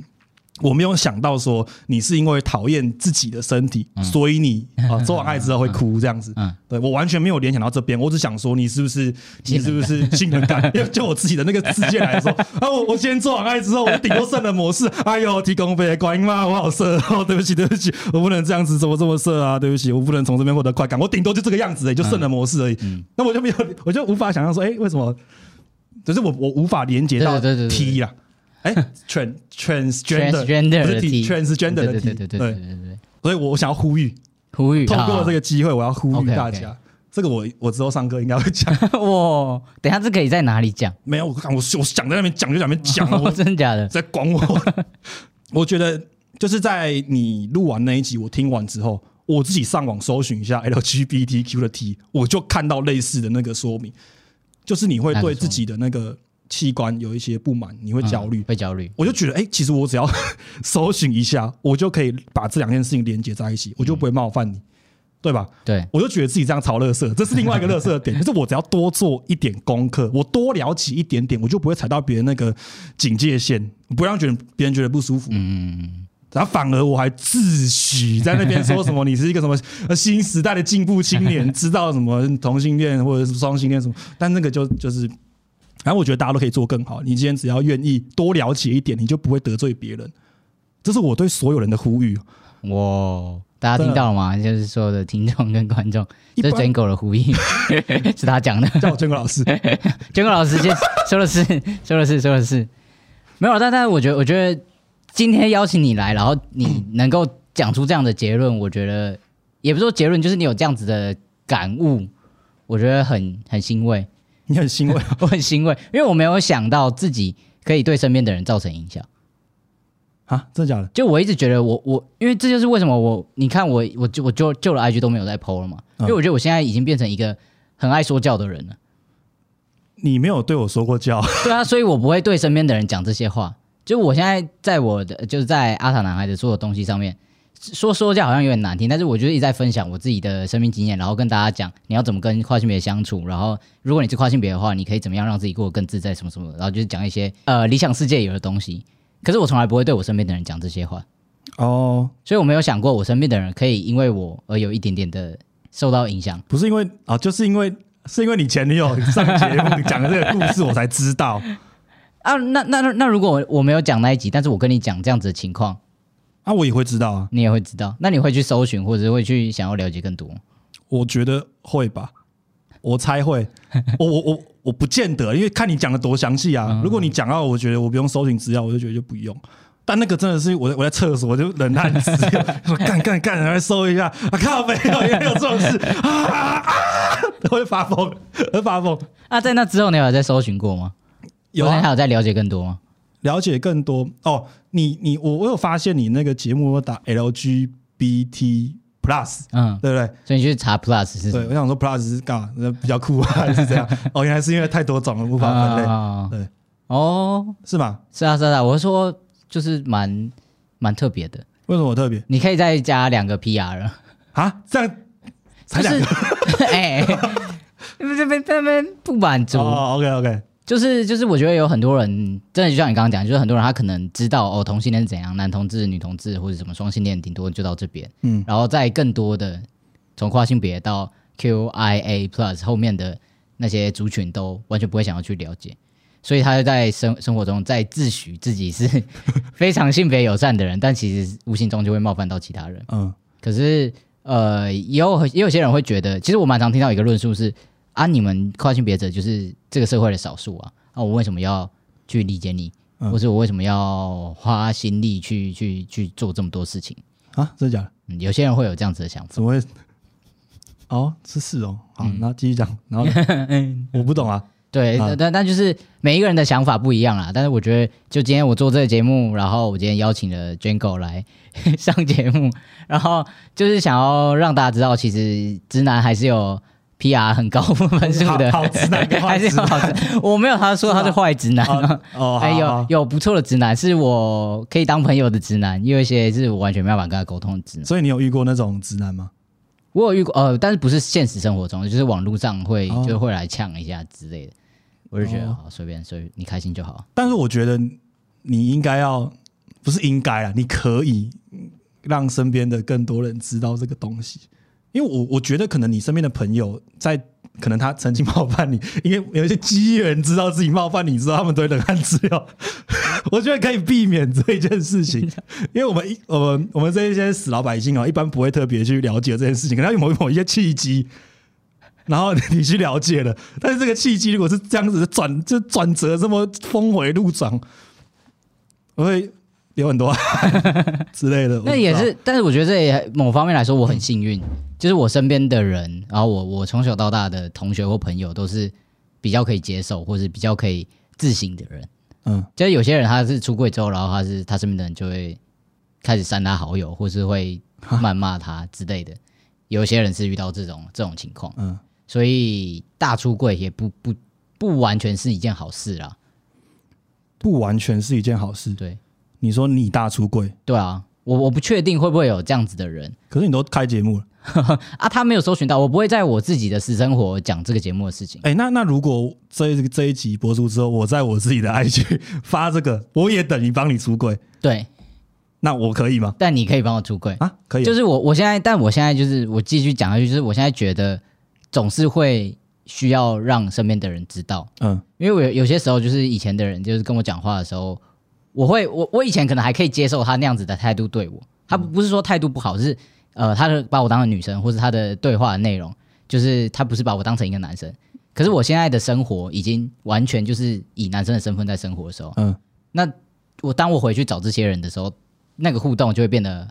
我没有想到说你是因为讨厌自己的身体，所以你啊做完爱之后会哭这样子。嗯对我完全没有联想到这边，我只想说你是不是你是不是性能感？因为 [LAUGHS] 就我自己的那个世界来说，[LAUGHS] 啊，我我今天做完爱之后，我就顶多剩的模式。哎呦，提供飞观音妈，我好色哦！对不起，对不起，[LAUGHS] 我不能这样子，怎么这么色啊？对不起，我不能从这边获得快感，我顶多就这个样子也，就剩的模式而已。那我就没有，我就无法想象说，哎，为什么？只是我我无法连接到 T 啦，哎，[LAUGHS] trans transgender transgender 的不是 T transgender 的对 T，对对对对对对对，所以我想要呼吁，呼吁通过这个个机会，我要呼吁大家，这个我我之后上课应该会讲。[LAUGHS] 哇，等一下这可以在哪里讲？没有，我看我我想在那边讲就在那边讲，我 [LAUGHS] 真的假的？在管我。我觉得就是在你录完那一集，我听完之后，我自己上网搜寻一下 LGBTQ 的 T，我就看到类似的那个说明，就是你会对自己的那个器官有一些不满，你会焦虑，会焦虑。我就觉得，哎，其实我只要 [LAUGHS] 搜寻一下，我就可以把这两件事情连接在一起，我就不会冒犯你，对吧？对，我就觉得自己这样炒乐色，这是另外一个乐色点。[LAUGHS] 就是我只要多做一点功课，我多了解一点点，我就不会踩到别人那个警戒线，不让觉得别人觉得不舒服。嗯。然后反而我还自诩在那边说什么 [LAUGHS] 你是一个什么新时代的进步青年，知道什么同性恋或者是双性恋什么，但那个就就是，然后我觉得大家都可以做更好。你今天只要愿意多了解一点，你就不会得罪别人。这是我对所有人的呼吁。哇，大家听到了吗？就是所有的听众跟观众，这是 Jango 的呼吁，[LAUGHS] 是他讲的。叫我 Jango 老师，[LAUGHS] Jango 老师先说的是，说的是，说的是，没有，但但是我觉得，我觉得。今天邀请你来，然后你能够讲出这样的结论，我觉得也不是说结论，就是你有这样子的感悟，我觉得很很欣慰。你很欣慰，[LAUGHS] 我很欣慰，因为我没有想到自己可以对身边的人造成影响。啊，真的假的？就我一直觉得我我，因为这就是为什么我你看我我就我就救了 IG 都没有在 PO 了嘛，因为我觉得我现在已经变成一个很爱说教的人了。你没有对我说过教？[LAUGHS] 对啊，所以我不会对身边的人讲这些话。就我现在在我的就是在阿塔男孩的所有东西上面说说教好像有点难听，但是我就是一直在分享我自己的生命经验，然后跟大家讲你要怎么跟跨性别相处，然后如果你是跨性别的话，你可以怎么样让自己过得更自在什么什么，然后就是讲一些呃理想世界有的东西。可是我从来不会对我身边的人讲这些话哦，所以我没有想过我身边的人可以因为我而有一点点的受到影响。不是因为啊，就是因为是因为你前女友上节目讲的这个故事，我才知道。[LAUGHS] 啊，那那那如果我没有讲那一集，但是我跟你讲这样子的情况，啊，我也会知道啊，你也会知道，那你会去搜寻，或者会去想要了解更多？我觉得会吧，我猜会，[LAUGHS] 我我我我不见得，因为看你讲的多详细啊。如果你讲到我觉得我不用搜寻资料，我就觉得就不用。但那个真的是我我在厕所，我就冷汗直 [LAUGHS] 说干干干，来搜一下，啊靠，没有也没有这种事啊啊，会发疯，会发疯。啊，在那之后你有在搜寻过吗？有还有在了解更多吗？了解更多哦，你你我我有发现你那个节目打 LGBT plus，嗯，对不对？所以你去查 plus 是？对，我想说 plus 是干嘛？比较酷啊 [LAUGHS] 还是这样？哦，原来是因为太多种了无法分类。对，哦，是吗？是啊，是啊，我说就是蛮蛮特别的。为什么特别？你可以再加两个 PR 了啊？这样才两个？[LAUGHS] 哎，这边这边不满足。哦，OK OK。就是就是，我觉得有很多人真的就像你刚刚讲，就是很多人他可能知道哦，同性恋是怎样，男同志、女同志或者什么双性恋，顶多就到这边。嗯，然后在更多的从跨性别到 QIA Plus 后面的那些族群，都完全不会想要去了解，所以他在生生活中在自诩自己是 [LAUGHS] 非常性别友善的人，但其实无形中就会冒犯到其他人。嗯，可是呃，也有也有些人会觉得，其实我蛮常听到一个论述是。啊！你们跨性别者就是这个社会的少数啊！啊，我为什么要去理解你？或是我为什么要花心力去去去做这么多事情啊？真的假的？嗯，有些人会有这样子的想法。怎么会？哦，是是哦。好，那继续讲。然后 [LAUGHS] 我不懂啊。对，但但就是每一个人的想法不一样啦。但是我觉得，就今天我做这个节目，然后我今天邀请了 Jango 来 [LAUGHS] 上节目，然后就是想要让大家知道，其实直男还是有。P.R. 很高分数的好直男，还是好直？我没有他说他是坏直男哦，还有有不错的直男，是我可以当朋友的直男，有一些是我完全没办法跟他沟通的直男。所以你有遇过那种直男吗？我有遇过，呃，但是不是现实生活中，就是网络上会就会来呛一下之类的。我就觉得好随便，所以你开心就好。但是我觉得你应该要不是应该啊，你可以让身边的更多人知道这个东西。因为我我觉得可能你身边的朋友在可能他曾经 [LAUGHS] 冒犯你，因为有一些机缘知道自己冒犯你，知道他们都会冷汗直流。[LAUGHS] 我觉得可以避免这一件事情，因为我们一我们我们这些死老百姓啊，一般不会特别去了解这件事情，可能有某某一些契机，然后你去了解了，但是这个契机如果是这样子转就转折这么峰回路转，我会。有很多 [LAUGHS] 之类的。那也是，但是我觉得这也某方面来说，我很幸运，就是我身边的人，然后我我从小到大的同学或朋友都是比较可以接受，或是比较可以自省的人。嗯，就是有些人他是出柜之后，然后他是他身边的人就会开始删他好友，或是会谩骂他之类的。[LAUGHS] 有些人是遇到这种这种情况，嗯，所以大出柜也不不不完全是一件好事啦。不完全是一件好事。对你说你大出柜，对啊，我我不确定会不会有这样子的人 [LAUGHS] 可是你都开节目了，啊，他没有搜寻到，我不会在我自己的私生活讲这个节目的事情。哎、那那如果这一这一集播出之后，我在我自己的 IG [LAUGHS] 发这个，我也等于帮你出柜，对，那我可以吗？但你可以帮我出柜。啊，可以啊，就是我，我现在，但我现在就是我继续讲下去，就是我现在觉得总是会需要让身边的人知道，嗯因为我有有些时候就是以前的人就是跟我讲话的时候，我会我我以前可能还可以接受他那样子的态度对我，他不不是说态度不好，是呃他的把我当成女生，或是他的对话的内容，就是他不是把我当成一个男生。可是我现在的生活已经完全就是以男生的身份在生活的时候，嗯，那我当我回去找这些人的时候，那个互动就会变得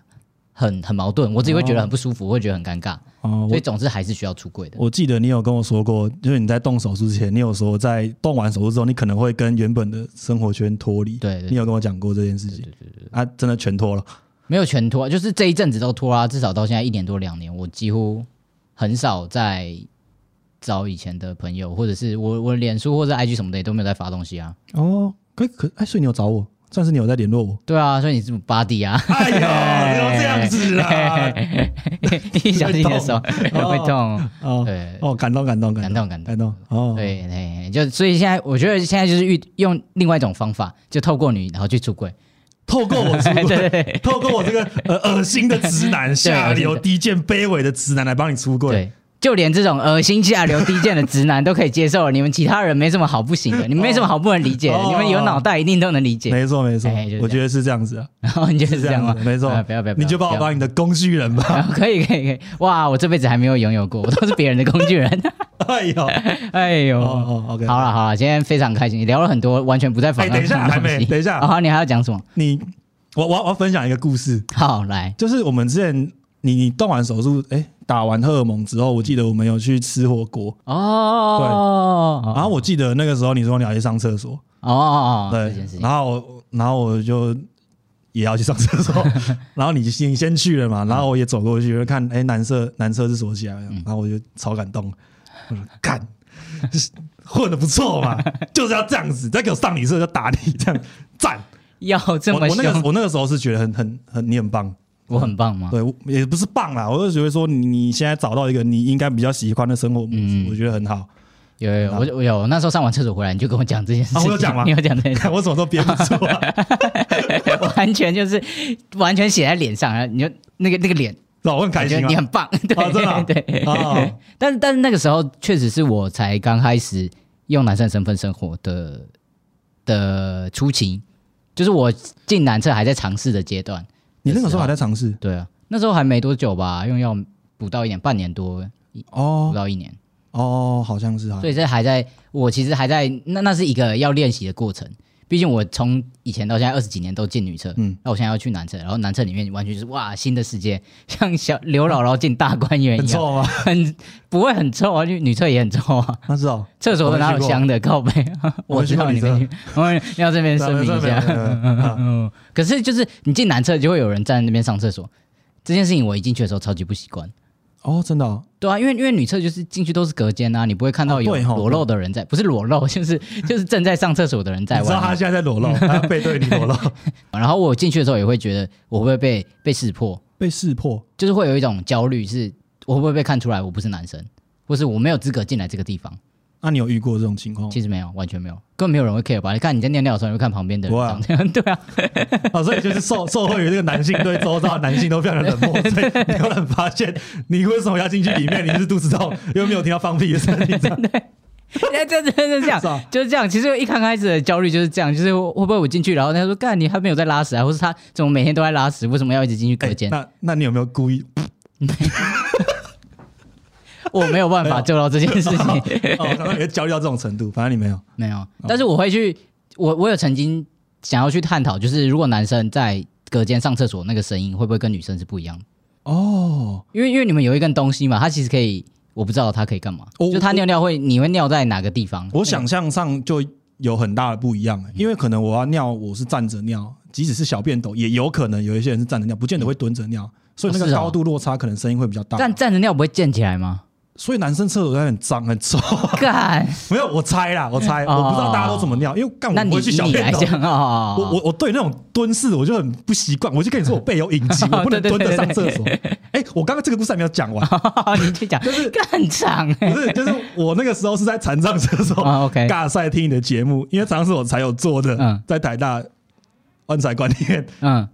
很很矛盾，我自己会觉得很不舒服，我会觉得很尴尬，哦，所以总之还是需要出柜的。我记得你有跟我说过，就是你在动手术之前，你有说在动完手术之后，你可能会跟原本的生活圈脱离。对对你有跟我讲过这件事情。对对对啊，真的全脱了。没有全脱，就是这一阵子都脱啊，至少到现在一年多两年，我几乎很少在找以前的朋友，或者是我我脸书或者 IG 什么的也都没有在发东西啊。哦，可可哎，所以你有找我，算是你有在联络我。对啊，所以你是 body 啊，哎呦，[LAUGHS] 你怎么这样子啊？[LAUGHS] 一小心你的手会痛。哦对哦，感动感动感动感动感动哦。对对，就所以现在我觉得现在就是遇用另外一种方法，就透过你然后去出柜。透过我出 [LAUGHS] 对柜，透过我这个呃恶心的直男、下流、低贱、卑微的直男来帮你出柜。对，就连这种恶心下流低贱的直男都可以接受了，你们其他人没什么好不行的，你们没什么好不能理解的，哦你们有脑袋一定都能理解。没错没错我觉得是这样子啊，然 [LAUGHS] 后你就是是这样吗？子，没错啊。不要不要，你就把我当你的工具人吧。[LAUGHS] 可以可以可以，哇！我这辈子还没有拥有过，我都是别人的工具人。哎呦，[LAUGHS] 哎呦，，OK，好了好了，今天非常开心，聊了很多完全不在访哎，等一下，等一下，好，你还要讲什么？你，我我我要分享一个故事，好，来，就是我们之前你你动完手术，哎，打完荷尔蒙之后，我记得我们有去吃火锅，哦，对。然后我记得那个时候你说你要去上厕所，哦哦哦，对。然后我然后我就也要去上厕所，[LAUGHS] 然后你你先去了嘛，然后我也走过去，就看哎男厕男厕是锁起来的，然后我就超感动，我说干。混的不错嘛，[LAUGHS] 就是要这样子，再给我上你厕就打你，这样赞。要这么我我那个凶，我那个时候是觉得很很很你很棒，我很棒吗？对，也不是棒啦，我就觉得说你你现在找到一个你应该比较喜欢的生活模式，嗯我觉得很好。有有有，我我有，那时候上完厕所回来，你就跟我讲这件事情。啊我有讲吗你有讲这件事看 [LAUGHS] 我什么都憋不住啊，[LAUGHS] 完全就是完全写在脸上，然后你就那个那个脸，让我很开我觉心啊。你很棒，[LAUGHS] 对、啊真的啊对。哦但但是那个时候确实是我才刚开始用男生身份生活的的初期，就是我进男厕还在尝试的阶段。你那个时候还在尝试对啊，那时候还没多久吧，用药不到一年，半年多，不哦到一年，哦，好像是啊所。以这还在我其实还在那那是一个要练习的过程。毕竟我从以前到现在二十几年都进女厕，嗯那我现在要去男厕，然后男厕里面完全就是哇新的世界，像小刘姥姥进大观园一样，很臭吗？很不会很臭啊，就女厕也很臭啊，那是哦，厕所哪有香的？靠背，[LAUGHS] 我知道你们，我要这边声明一下。下。[LAUGHS] 嗯，可是就是你进男厕就会有人站在那边上厕所，这件事情我一进去的时候超级不习惯。哦，真的哦，对啊，因为因为女厕就是进去都是隔间啊，你不会看到有裸露的人在，不是裸露，就 [LAUGHS] 是就是正在上厕所的人在你知道他。现在在裸露，他 [LAUGHS] 背对你裸露，[LAUGHS] 然后我进去的时候也会觉得我会不会被被识破，被识破。就是会有一种焦虑，是我会不会被看出来我不是男生，或是我没有资格进来这个地方。那你有遇过这种情况吗？其实没有，完全没有，根本没有人会 care 吧？你看你在尿尿的时候，你会看旁边的人啊对啊，[LAUGHS] 啊，所以就是受受惠于这个男性对周遭的男性都非常的冷漠，所以你有人发现你为什么要进去里面？你是肚子痛，又没有听到放屁的声音，这样 [LAUGHS] [LAUGHS] 哎，真的真的这样就是这样。其实一刚开始的焦虑就是这样，就是会不会我进去，然后他说干你还没有在拉屎啊，或是他怎么每天都在拉屎，为什么要一直进去隔哎间？那那你有没有故意？[LAUGHS] 我没有办法做到这件事情，[LAUGHS] 哦，然后也焦虑到这种程度，反正你没有。没有。但是我会去，我我有曾经想要去探讨，就是如果男生在隔间上厕所那个声音会不会跟女生是不一样的？哦，因为因为你们有一根东西嘛，它其实可以，我不知道它可以干嘛。我就它尿尿会，你会尿在哪个地方？我想象上就有很大的不一样，因为可能我要尿，我是站着尿，即使是小便斗，也有可能有一些人是站着尿，不见得会蹲着尿，所以那哦是哦个高度落差可能声音会比较大。但站着尿不会溅起来吗？所以男生厕所都很脏很臭，干，[LAUGHS] 没有我猜啦，我猜，哦。我不知道大家都怎么尿，因为干我那你不会去小便斗。来讲哦，我我我对那种蹲式我就很不习惯，我就跟你说我背有隐疾，我不能 [LAUGHS] 蹲着上厕所。[LAUGHS] 哎，我刚刚这个故事还没有讲完，你去讲，就是更长哎不。是，就是我那个时候是在残障厕所啊，OK。尬赛听你的节目，因为残障厕所才有做的，嗯。在台大万财管理院，嗯，好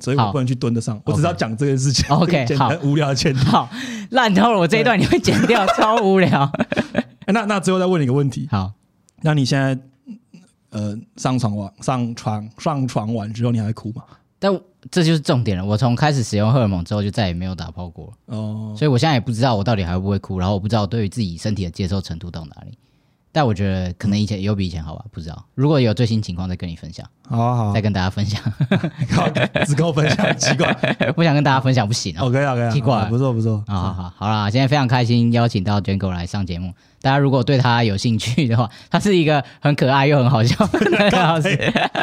所以我不能去蹲得上。我只知道讲这件事情 OK，[LAUGHS] 简好单无聊的前提。好，烂透了，我这一段你会剪掉，超无聊。[LAUGHS] 哎那那最后再问你一个问题，好，那你现在呃上床完上床上床完之后，你还会哭吗？但这就是重点了。我从开始使用荷尔蒙之后，就再也没有打炮过了，哦，所以我现在也不知道我到底还会不会哭，然后我不知道我对于自己身体的接受程度到哪里。但我觉得可能以前有比以前好吧，不知道。如果有最新情况再跟你分享，好啊好啊再，跟大家分享。好 [LAUGHS] 只跟我分享，奇怪。[LAUGHS] 不想跟大家分享不行啊。OK OK，奇怪不错不错。好好好，好啦，今天非常开心邀请到 Django 来上节目。大家如果对他有兴趣的话，他是一个很可爱又很好笑的老师，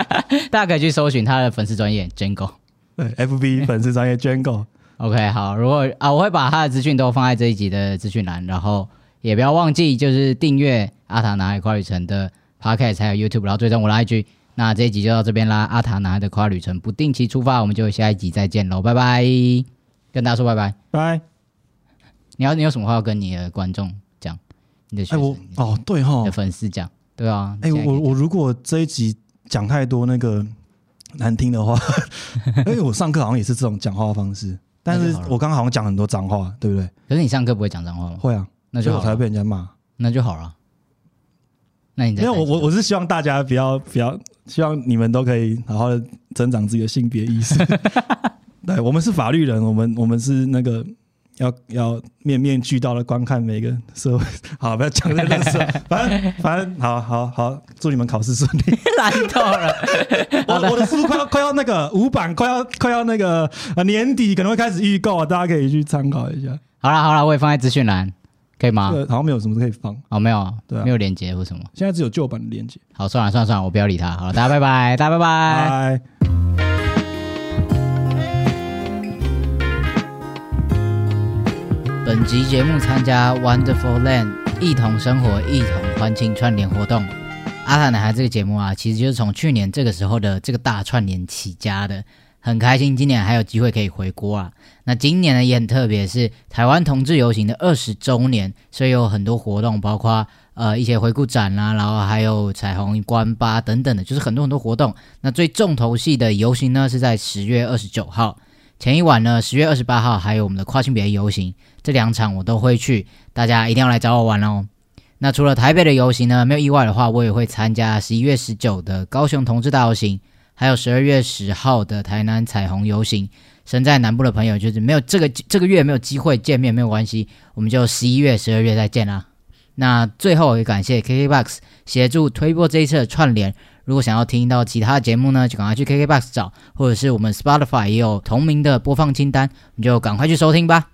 [LAUGHS] 大家可以去搜寻他的粉丝专业 Django。对，FB 粉丝专业 Django，OK，好，如果啊，我会把他的资讯都放在这一集的资讯栏，然后也不要忘记就是订阅阿塔男孩跨旅程的 Podcast 还有 YouTube，然后最终我的 IG。那这一集就到这边啦，阿塔男孩的跨旅程不定期出发，我们就下一集再见喽，拜拜，跟大家说拜拜。拜。你要你有什么话要跟你的观众讲？你的学哎，生、我哦对哈你的，粉丝讲，对啊，哎，现在可以我我如果这一集讲太多那个难听的话，因 [LAUGHS] 为我上课好像也是这种讲话方式，但是就好了我刚刚好像讲很多脏话，对不对？可是你上课不会讲脏话吗？会啊，那就好了所以我才会被人家骂。那就好了。那因为我我我是希望大家不要不要，希望你们都可以好好的增长自己的性别意识。[LAUGHS] 对，我们是法律人，我们我们是那个要要面面俱到的观看每个社会。[LAUGHS] 好，不要讲这个事，[LAUGHS] 反正反正好好好，祝你们考试顺利。烂透了。我我的书快要快要那个五版快要快要那个呃年底可能会开始预购啊，大家可以去参考一下。好了好了，我也放在资讯栏，可以吗？这个好像没有什么可以放，哦，没有，对啊没有连接或什么。现在只有旧版的链接。好，算了算了算了，我不要理他。好了，大家拜拜，大家拜拜。拜。本集节目参加 Wonderful Land 一同生活、一同欢庆串联活动。阿塔男孩这个节目啊，其实就是从去年这个时候的这个大串联起家的，很开心今年还有机会可以回国啊。那今年呢也很特别，是台湾同志游行的二十周年，所以有很多活动，包括呃一些回顾展啦、然后还有彩虹关吧等等的，就是很多很多活动。那最重头戏的游行呢是在十月二十九号，前一晚呢十月二十八号还有我们的跨性别游行。这两场我都会去，大家一定要来找我玩哦。那除了台北的游行呢，没有意外的话，我也会参加十一月十九的高雄同志大游行，还有十二月十号的台南彩虹游行。身在南部的朋友，就是没有这个这个月没有机会见面，没有关系，我们就十一月、十二月再见啦。那最后也感谢 KKBOX 协助推播这一次的串联。如果想要听到其他节目呢，就赶快去 KKBOX 找，或者是我们 Spotify 也有同名的播放清单，你就赶快去收听吧。